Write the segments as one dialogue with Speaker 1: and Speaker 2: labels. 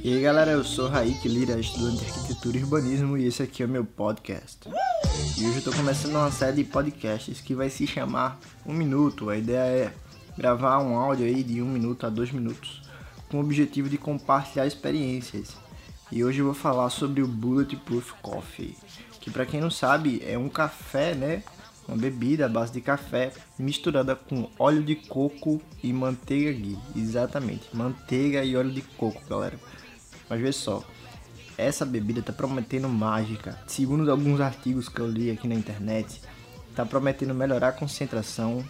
Speaker 1: E aí galera, eu sou Raik Lira, estudante de arquitetura e urbanismo e esse aqui é o meu podcast. E hoje eu tô começando uma série de podcasts que vai se chamar Um Minuto. A ideia é gravar um áudio aí de um minuto a dois minutos com o objetivo de compartilhar experiências. E hoje eu vou falar sobre o Bulletproof Coffee, que para quem não sabe é um café, né? Uma bebida à base de café misturada com óleo de coco e manteiga ghee. Exatamente, manteiga e óleo de coco, galera. Mas vê só, essa bebida tá prometendo mágica. Segundo alguns artigos que eu li aqui na internet, tá prometendo melhorar a concentração,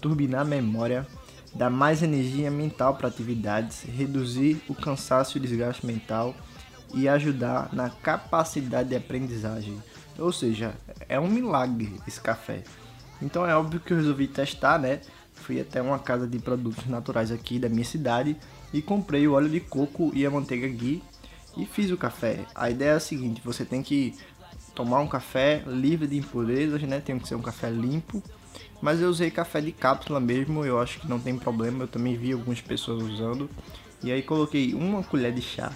Speaker 1: turbinar a memória, dar mais energia mental para atividades, reduzir o cansaço e o desgaste mental e ajudar na capacidade de aprendizagem. Ou seja, é um milagre esse café. Então é óbvio que eu resolvi testar, né? Fui até uma casa de produtos naturais aqui da minha cidade e comprei o óleo de coco e a manteiga ghee e fiz o café. A ideia é a seguinte: você tem que tomar um café livre de impurezas, né? Tem que ser um café limpo. Mas eu usei café de cápsula mesmo, eu acho que não tem problema. Eu também vi algumas pessoas usando. E aí coloquei uma colher de chá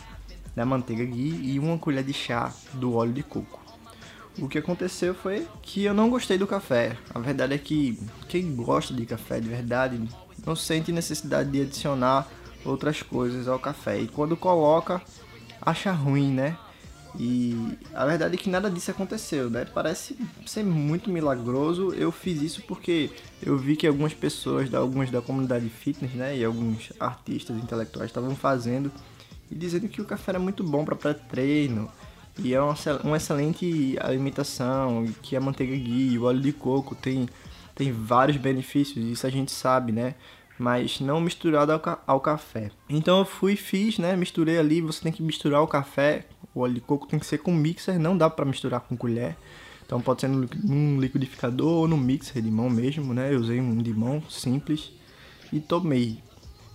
Speaker 1: da manteiga ghee e uma colher de chá do óleo de coco. O que aconteceu foi que eu não gostei do café. A verdade é que quem gosta de café de verdade não sente necessidade de adicionar outras coisas ao café. E quando coloca, acha ruim, né? E a verdade é que nada disso aconteceu, né? Parece ser muito milagroso. Eu fiz isso porque eu vi que algumas pessoas, algumas da comunidade fitness, né, e alguns artistas intelectuais estavam fazendo e dizendo que o café era muito bom para pré-treino e é uma, uma excelente alimentação, que a manteiga ghee, o óleo de coco tem tem vários benefícios, isso a gente sabe, né? Mas não misturado ao, ca ao café. Então eu fui fiz, né? Misturei ali, você tem que misturar o café, o óleo de coco tem que ser com mixer, não dá para misturar com colher. Então pode ser num liquidificador ou no mixer de mão mesmo, né? Eu usei um de mão simples e tomei.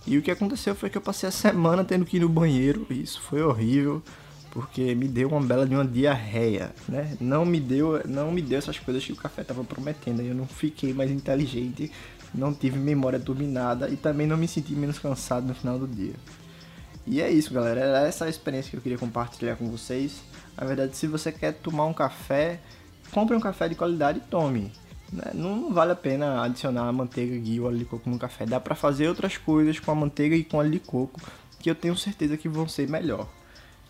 Speaker 1: E o que aconteceu foi que eu passei a semana tendo que ir no banheiro, isso foi horrível porque me deu uma bela de uma diarreia, né? Não me deu, não me deu essas coisas que o café estava prometendo. Eu não fiquei mais inteligente, não tive memória dominada e também não me senti menos cansado no final do dia. E é isso, galera. Era essa a experiência que eu queria compartilhar com vocês. Na verdade, se você quer tomar um café, compre um café de qualidade e tome. Né? Não vale a pena adicionar a manteiga e óleo de coco no café. Dá para fazer outras coisas com a manteiga e com óleo de coco que eu tenho certeza que vão ser melhor.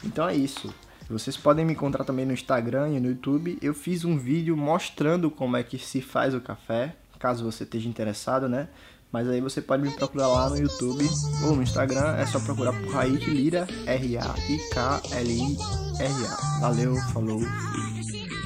Speaker 1: Então é isso. Vocês podem me encontrar também no Instagram e no YouTube. Eu fiz um vídeo mostrando como é que se faz o café, caso você esteja interessado, né? Mas aí você pode me procurar lá no YouTube ou no Instagram, é só procurar por Raik Lira, R-A-I-K-L-I-R-A. Valeu, falou, fui.